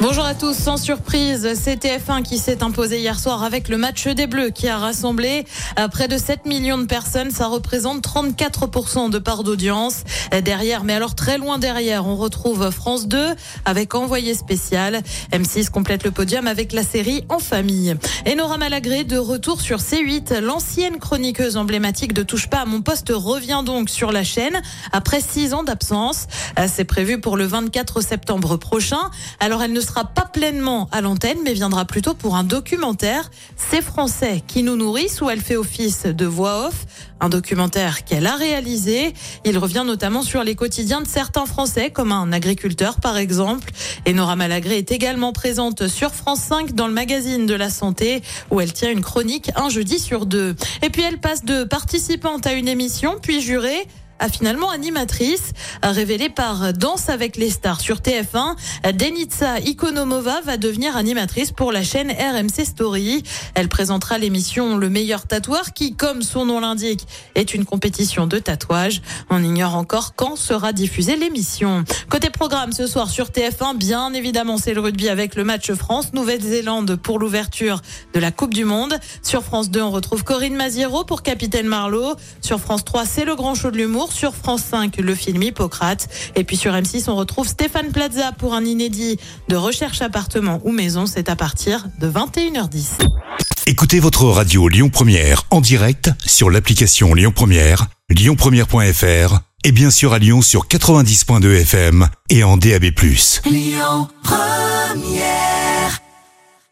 Bonjour à tous, sans surprise, c'est TF1 qui s'est imposé hier soir avec le match des Bleus qui a rassemblé euh, près de 7 millions de personnes. Ça représente 34% de part d'audience. Euh, Derrière, mais alors très loin derrière, on retrouve France 2 avec envoyé spécial. M6 complète le podium avec la série En famille. Et Nora Malagré de retour sur C8. L'ancienne chroniqueuse emblématique de Touche pas à mon poste revient donc sur la chaîne après 6 ans d'absence. Euh, C'est prévu pour le 24 septembre prochain. Alors elle ne sera pas pleinement à l'antenne, mais viendra plutôt pour un documentaire. C'est français qui nous nourrissent où elle fait office de voix off? Un documentaire qu'elle a réalisé. Il revient notamment sur les quotidiens de certains Français, comme un agriculteur par exemple. Et Nora Malagré est également présente sur France 5 dans le magazine de la santé, où elle tient une chronique un jeudi sur deux. Et puis elle passe de participante à une émission, puis jurée a finalement animatrice, révélée par Danse avec les stars sur TF1. Denitsa Ikonomova va devenir animatrice pour la chaîne RMC Story. Elle présentera l'émission Le meilleur tatoueur qui, comme son nom l'indique, est une compétition de tatouage. On ignore encore quand sera diffusée l'émission. Côté programme ce soir sur TF1, bien évidemment, c'est le rugby avec le match France-Nouvelle-Zélande pour l'ouverture de la Coupe du Monde. Sur France 2, on retrouve Corinne Maziero pour Capitaine Marlowe. Sur France 3, c'est le grand show de l'humour. Sur France 5, le film Hippocrate. Et puis sur M6, on retrouve Stéphane Plaza pour un inédit de recherche appartement ou maison. C'est à partir de 21h10. Écoutez votre radio Lyon Première en direct sur l'application Lyon Première, lyonpremière.fr et bien sûr à Lyon sur 90.2 FM et en DAB+.